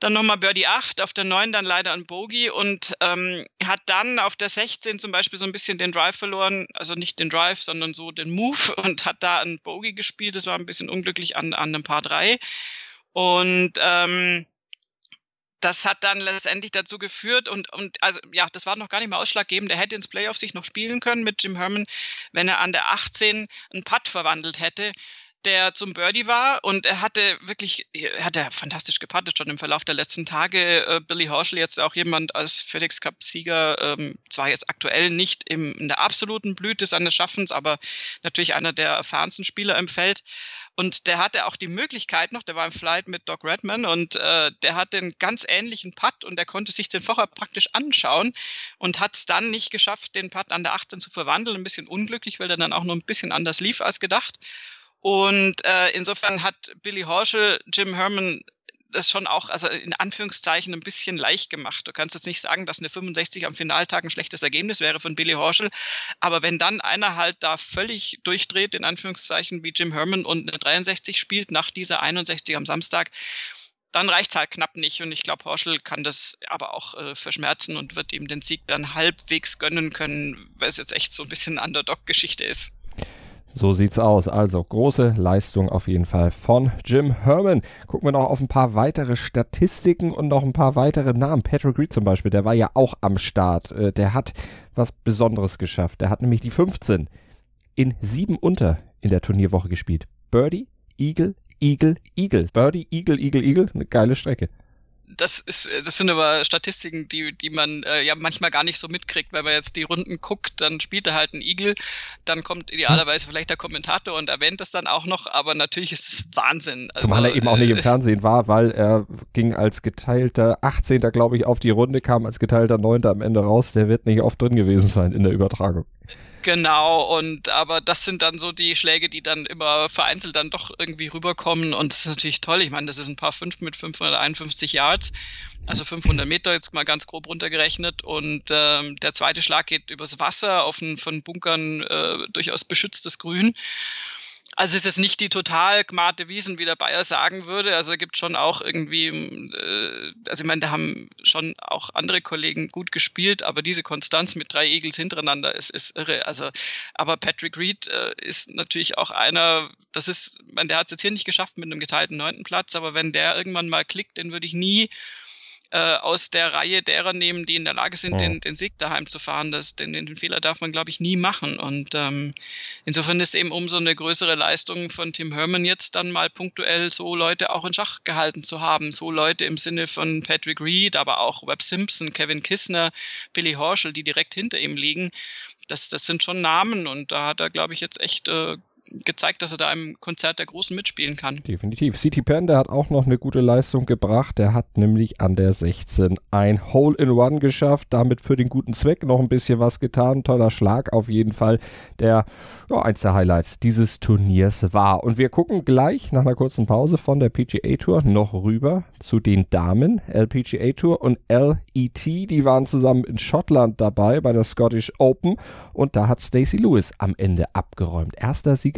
Dann nochmal Birdie 8, auf der 9 dann leider ein Bogey und ähm, hat dann auf der 16 zum Beispiel so ein bisschen den Drive verloren, also nicht den Drive, sondern so den Move und hat da ein Bogey gespielt. Das war ein bisschen unglücklich an, an einem Paar 3. Und ähm, das hat dann letztendlich dazu geführt und, und also ja, das war noch gar nicht mal ausschlaggebend. Der hätte ins Playoff sich noch spielen können mit Jim Herman, wenn er an der 18 einen Putt verwandelt hätte der zum Birdie war und er hatte wirklich, er hatte fantastisch gepattet schon im Verlauf der letzten Tage. Äh, Billy Horschel jetzt auch jemand als FedEx Cup Sieger, ähm, zwar jetzt aktuell nicht im, in der absoluten Blüte seines Schaffens, aber natürlich einer der erfahrensten Spieler im Feld. Und der hatte auch die Möglichkeit noch, der war im Flight mit Doc Redman und äh, der hatte einen ganz ähnlichen Putt und der konnte sich den vorher praktisch anschauen und hat es dann nicht geschafft, den Putt an der 18 zu verwandeln. Ein bisschen unglücklich, weil der dann auch noch ein bisschen anders lief als gedacht. Und äh, insofern hat Billy Horschel Jim Herman das schon auch, also in Anführungszeichen, ein bisschen leicht gemacht. Du kannst jetzt nicht sagen, dass eine 65 am Finaltag ein schlechtes Ergebnis wäre von Billy Horschel. Aber wenn dann einer halt da völlig durchdreht, in Anführungszeichen, wie Jim Herman und eine 63 spielt nach dieser 61 am Samstag, dann reicht es halt knapp nicht. Und ich glaube, Horschel kann das aber auch äh, verschmerzen und wird ihm den Sieg dann halbwegs gönnen können, weil es jetzt echt so ein bisschen Underdog-Geschichte ist. So sieht's aus. Also große Leistung auf jeden Fall von Jim Herman. Gucken wir noch auf ein paar weitere Statistiken und noch ein paar weitere Namen. Patrick Reed zum Beispiel, der war ja auch am Start. Äh, der hat was Besonderes geschafft. Der hat nämlich die 15 in sieben unter in der Turnierwoche gespielt. Birdie, Eagle, Eagle, Eagle. Birdie, Eagle, Eagle, Eagle. Eine geile Strecke das ist, äh, das sind aber Statistiken, die, die man äh, ja manchmal gar nicht so mitkriegt, wenn man jetzt die Runden guckt, dann spielt er halt ein Igel, dann kommt idealerweise vielleicht der Kommentator und erwähnt das dann auch noch, aber natürlich ist es Wahnsinn. Also, Zumal er eben auch nicht im äh, Fernsehen war, weil er ging als geteilter 18. glaube ich auf die Runde, kam als geteilter 9. am Ende raus, der wird nicht oft drin gewesen sein in der Übertragung. Genau, und aber das sind dann so die Schläge, die dann immer vereinzelt dann doch irgendwie rüberkommen und das ist natürlich toll. Ich meine, das ist ein paar fünf mit 551 Yards, also 500 Meter jetzt mal ganz grob runtergerechnet und ähm, der zweite Schlag geht übers Wasser auf ein von Bunkern äh, durchaus beschütztes Grün also es ist nicht die total gmate Wiesen, wie der Bayer sagen würde. Also es gibt schon auch irgendwie, äh, also ich meine, da haben schon auch andere Kollegen gut gespielt, aber diese Konstanz mit drei Eagles hintereinander ist, ist irre. Also, aber Patrick Reed äh, ist natürlich auch einer, das ist, meine, der hat es jetzt hier nicht geschafft mit einem geteilten neunten Platz, aber wenn der irgendwann mal klickt, den würde ich nie äh, aus der Reihe derer nehmen, die in der Lage sind, oh. den, den Sieg daheim zu fahren. Das, den, den Fehler darf man, glaube ich, nie machen. Und ähm, insofern ist eben umso eine größere Leistung von Tim Herman jetzt dann mal punktuell so Leute auch in Schach gehalten zu haben. So Leute im Sinne von Patrick Reed, aber auch Webb Simpson, Kevin Kissner, Billy Horschel, die direkt hinter ihm liegen. Das, das sind schon Namen und da hat er, glaube ich, jetzt echt äh, gezeigt, dass er da im Konzert der Großen mitspielen kann. Definitiv. City Pen, der hat auch noch eine gute Leistung gebracht. Der hat nämlich an der 16 ein Hole in One geschafft, damit für den guten Zweck noch ein bisschen was getan. Toller Schlag auf jeden Fall, der ja, eins der Highlights dieses Turniers war. Und wir gucken gleich nach einer kurzen Pause von der PGA Tour noch rüber zu den Damen. LPGA Tour und LET, die waren zusammen in Schottland dabei bei der Scottish Open und da hat Stacey Lewis am Ende abgeräumt. Erster Sieg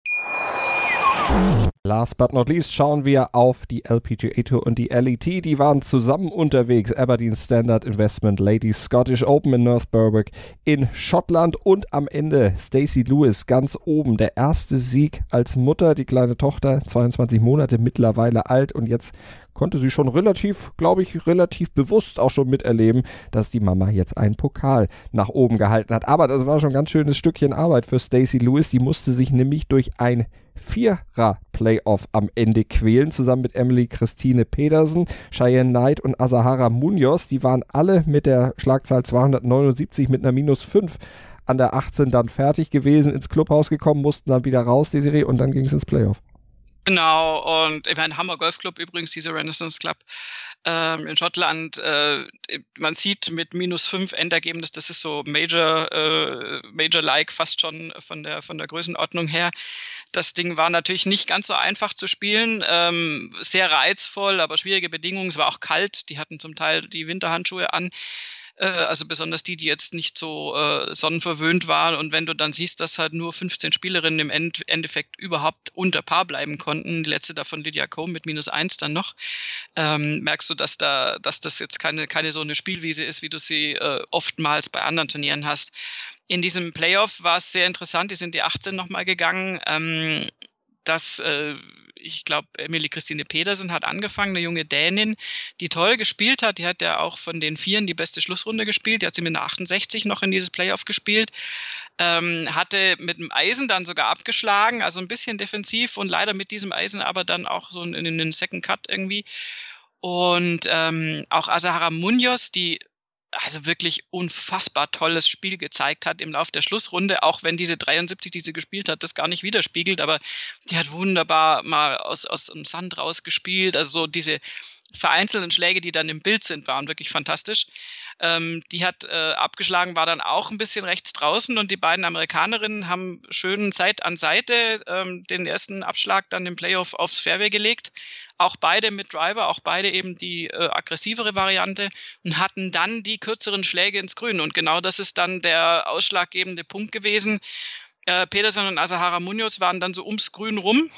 Last but not least schauen wir auf die LPGA Tour und die LET. Die waren zusammen unterwegs. Aberdeen Standard Investment Ladies Scottish Open in North Berwick in Schottland und am Ende Stacey Lewis ganz oben. Der erste Sieg als Mutter. Die kleine Tochter, 22 Monate mittlerweile alt und jetzt konnte sie schon relativ, glaube ich, relativ bewusst auch schon miterleben, dass die Mama jetzt einen Pokal nach oben gehalten hat. Aber das war schon ein ganz schönes Stückchen Arbeit für Stacey Lewis. Die musste sich nämlich durch ein Vierer-Playoff am Ende quälen, zusammen mit Emily Christine Pedersen, Cheyenne Knight und Asahara Munoz. Die waren alle mit der Schlagzahl 279 mit einer Minus 5 an der 18 dann fertig gewesen, ins Clubhaus gekommen, mussten dann wieder raus, Desiree, und dann ging es ins Playoff. Genau, und ich meine, Hammer Golf Club übrigens, dieser Renaissance Club ähm, in Schottland, äh, man sieht mit minus fünf Endergebnis, das ist so Major, äh, Major-like fast schon von der, von der Größenordnung her. Das Ding war natürlich nicht ganz so einfach zu spielen, ähm, sehr reizvoll, aber schwierige Bedingungen. Es war auch kalt, die hatten zum Teil die Winterhandschuhe an. Äh, also besonders die, die jetzt nicht so äh, sonnenverwöhnt waren. Und wenn du dann siehst, dass halt nur 15 Spielerinnen im End Endeffekt überhaupt unter Paar bleiben konnten, die letzte davon Lydia Combe mit minus eins dann noch, ähm, merkst du, dass da, dass das jetzt keine, keine so eine Spielwiese ist, wie du sie äh, oftmals bei anderen Turnieren hast. In diesem Playoff war es sehr interessant, die sind die 18 nochmal gegangen. Ähm, das äh, ich glaube, Emily Christine Pedersen hat angefangen, eine junge Dänin, die toll gespielt hat. Die hat ja auch von den Vieren die beste Schlussrunde gespielt. Die hat sie mit einer 68 noch in dieses Playoff gespielt. Ähm, hatte mit dem Eisen dann sogar abgeschlagen, also ein bisschen defensiv und leider mit diesem Eisen aber dann auch so in, in den Second Cut irgendwie. Und ähm, auch Azahara Munoz, die also wirklich unfassbar tolles Spiel gezeigt hat im Laufe der Schlussrunde, auch wenn diese 73, die sie gespielt hat, das gar nicht widerspiegelt, aber die hat wunderbar mal aus, aus dem Sand rausgespielt. Also so diese vereinzelten Schläge, die dann im Bild sind, waren wirklich fantastisch. Ähm, die hat äh, abgeschlagen, war dann auch ein bisschen rechts draußen und die beiden Amerikanerinnen haben schön Zeit an Seite ähm, den ersten Abschlag dann im Playoff aufs Fairway gelegt auch beide mit Driver, auch beide eben die äh, aggressivere Variante und hatten dann die kürzeren Schläge ins Grün. Und genau das ist dann der ausschlaggebende Punkt gewesen. Äh, Peterson und Asahara Munoz waren dann so ums Grün rum,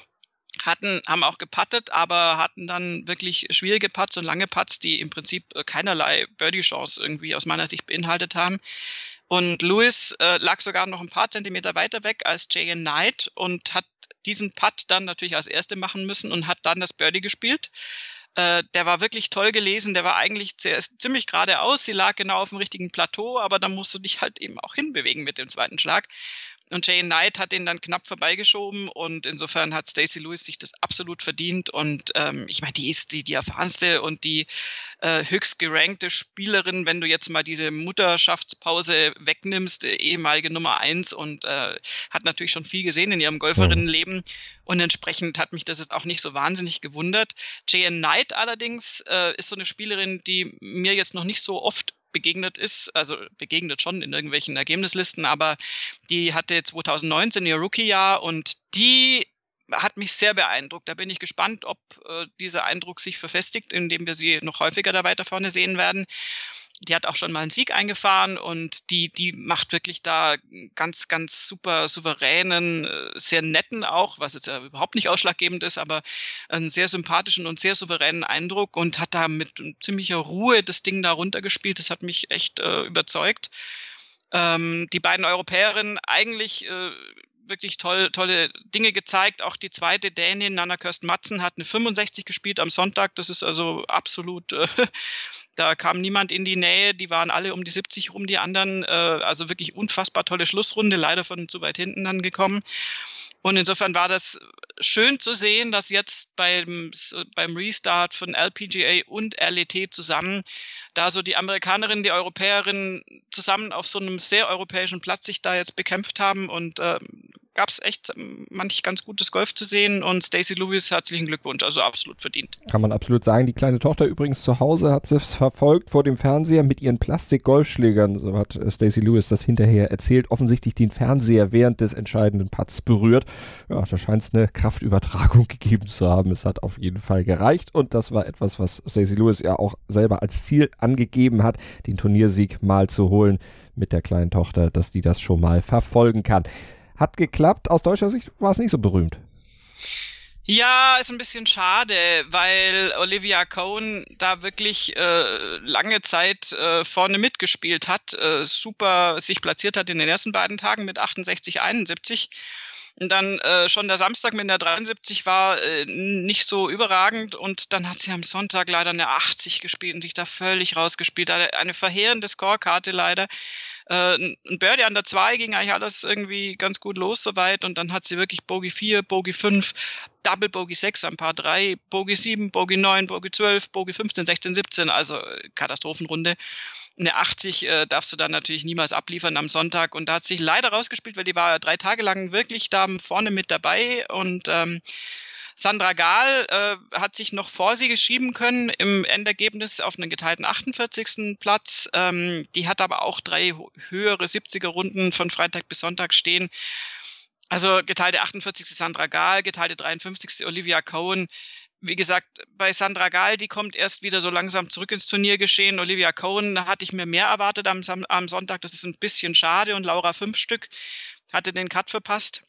hatten, haben auch gepattet, aber hatten dann wirklich schwierige Putts und lange Putts, die im Prinzip äh, keinerlei Birdie-Chance irgendwie aus meiner Sicht beinhaltet haben. Und Lewis äh, lag sogar noch ein paar Zentimeter weiter weg als Jay Knight und hat diesen Putt dann natürlich als Erste machen müssen und hat dann das Birdie gespielt. Äh, der war wirklich toll gelesen, der war eigentlich ziemlich geradeaus, sie lag genau auf dem richtigen Plateau, aber dann musst du dich halt eben auch hinbewegen mit dem zweiten Schlag. Und Jay Knight hat den dann knapp vorbeigeschoben und insofern hat Stacey Lewis sich das absolut verdient. Und ähm, ich meine, die ist die, die erfahrenste und die äh, höchst gerankte Spielerin, wenn du jetzt mal diese Mutterschaftspause wegnimmst, äh, ehemalige Nummer eins und äh, hat natürlich schon viel gesehen in ihrem Golferinnenleben. Und entsprechend hat mich das jetzt auch nicht so wahnsinnig gewundert. Jay Knight allerdings äh, ist so eine Spielerin, die mir jetzt noch nicht so oft begegnet ist, also begegnet schon in irgendwelchen Ergebnislisten, aber die hatte 2019 ihr Rookie-Jahr und die hat mich sehr beeindruckt. Da bin ich gespannt, ob äh, dieser Eindruck sich verfestigt, indem wir sie noch häufiger da weiter vorne sehen werden die hat auch schon mal einen Sieg eingefahren und die, die macht wirklich da ganz, ganz super souveränen, äh, sehr netten auch, was jetzt ja überhaupt nicht ausschlaggebend ist, aber einen sehr sympathischen und sehr souveränen Eindruck und hat da mit ziemlicher Ruhe das Ding da runtergespielt. Das hat mich echt äh, überzeugt. Ähm, die beiden Europäerinnen eigentlich äh, wirklich toll, tolle Dinge gezeigt. Auch die zweite Dänin, Nana Kirsten Matzen, hat eine 65 gespielt am Sonntag. Das ist also absolut, äh, da kam niemand in die Nähe. Die waren alle um die 70 rum, die anderen. Äh, also wirklich unfassbar tolle Schlussrunde, leider von zu weit hinten dann gekommen. Und insofern war das schön zu sehen, dass jetzt beim, beim Restart von LPGA und LET zusammen da so die Amerikanerinnen, die Europäerinnen zusammen auf so einem sehr europäischen Platz sich da jetzt bekämpft haben und äh, gab es echt ähm, manch ganz gutes Golf zu sehen und Stacey Lewis herzlichen Glückwunsch, also absolut verdient. Kann man absolut sagen. Die kleine Tochter übrigens zu Hause hat es verfolgt vor dem Fernseher mit ihren Plastik-Golfschlägern, so hat äh, Stacey Lewis das hinterher erzählt, offensichtlich den Fernseher während des entscheidenden Putts berührt. Ja, da scheint es eine Kraftübertragung gegeben zu haben. Es hat auf jeden Fall gereicht und das war etwas, was Stacey Lewis ja auch selber als Ziel angegeben hat, den Turniersieg mal zu holen mit der kleinen Tochter, dass die das schon mal verfolgen kann. Hat geklappt. Aus deutscher Sicht war es nicht so berühmt. Ja, ist ein bisschen schade, weil Olivia Cohn da wirklich äh, lange Zeit äh, vorne mitgespielt hat, äh, super sich platziert hat in den ersten beiden Tagen mit 68, 71. Und dann äh, schon der Samstag mit der 73 war äh, nicht so überragend und dann hat sie am Sonntag leider eine 80 gespielt und sich da völlig rausgespielt. Eine verheerende Scorekarte leider. Äh, ein Birdie an der 2 ging eigentlich alles irgendwie ganz gut los soweit und dann hat sie wirklich Bogey 4, Bogey 5, Double Bogey 6 ein paar 3, Bogey 7, Bogey 9, Bogey 12, Bogey 15, 16, 17, also äh, Katastrophenrunde. Eine 80 äh, darfst du dann natürlich niemals abliefern am Sonntag und da hat sich leider rausgespielt, weil die war drei Tage lang wirklich da vorne mit dabei und ähm, Sandra Gahl äh, hat sich noch vor sie geschieben können im Endergebnis auf einen geteilten 48. Platz. Ähm, die hat aber auch drei höhere 70er Runden von Freitag bis Sonntag stehen. Also geteilte 48. Sandra Gahl, geteilte 53. Olivia Cohen. Wie gesagt, bei Sandra Gahl, die kommt erst wieder so langsam zurück ins Turniergeschehen. Olivia Cohen, da hatte ich mir mehr erwartet am, am Sonntag. Das ist ein bisschen schade. Und Laura fünf Stück hatte den Cut verpasst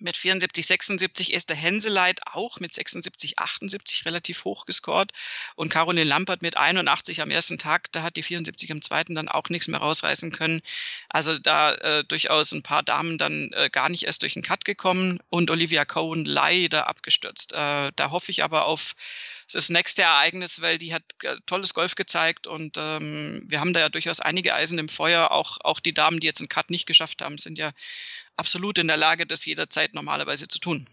mit 74, 76 Esther Henseleit auch mit 76, 78 relativ hoch gescored und Caroline Lampert mit 81 am ersten Tag, da hat die 74 am zweiten dann auch nichts mehr rausreißen können. Also da äh, durchaus ein paar Damen dann äh, gar nicht erst durch den Cut gekommen und Olivia Cohen leider abgestürzt. Äh, da hoffe ich aber auf das nächste Ereignis, weil die hat äh, tolles Golf gezeigt und ähm, wir haben da ja durchaus einige Eisen im Feuer. Auch, auch die Damen, die jetzt einen Cut nicht geschafft haben, sind ja absolut in der Lage, das jederzeit normalerweise zu tun.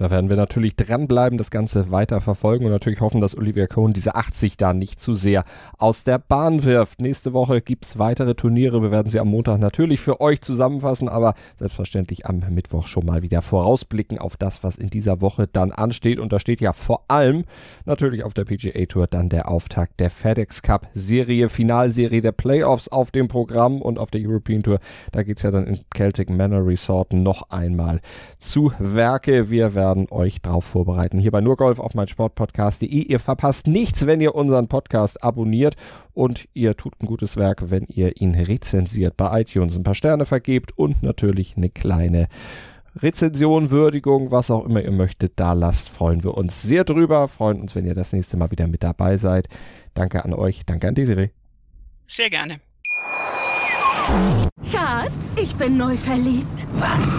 Da werden wir natürlich dranbleiben, das Ganze weiter verfolgen und natürlich hoffen, dass Olivia Cohn diese 80 da nicht zu sehr aus der Bahn wirft. Nächste Woche gibt's weitere Turniere. Wir werden sie am Montag natürlich für euch zusammenfassen, aber selbstverständlich am Mittwoch schon mal wieder vorausblicken auf das, was in dieser Woche dann ansteht. Und da steht ja vor allem natürlich auf der PGA Tour dann der Auftakt der FedEx Cup Serie, Finalserie der Playoffs auf dem Programm und auf der European Tour. Da geht's ja dann in Celtic Manor Resort noch einmal zu Werke. Wir werden werden euch darauf vorbereiten. Hier bei Nurgolf auf meinsportpodcast.de. Ihr verpasst nichts, wenn ihr unseren Podcast abonniert und ihr tut ein gutes Werk, wenn ihr ihn rezensiert bei iTunes, ein paar Sterne vergebt und natürlich eine kleine Rezension, Würdigung, was auch immer ihr möchtet, da lasst, freuen wir uns sehr drüber. Freuen uns, wenn ihr das nächste Mal wieder mit dabei seid. Danke an euch, danke an Desiree. Sehr gerne. Schatz, ich bin neu verliebt. Was?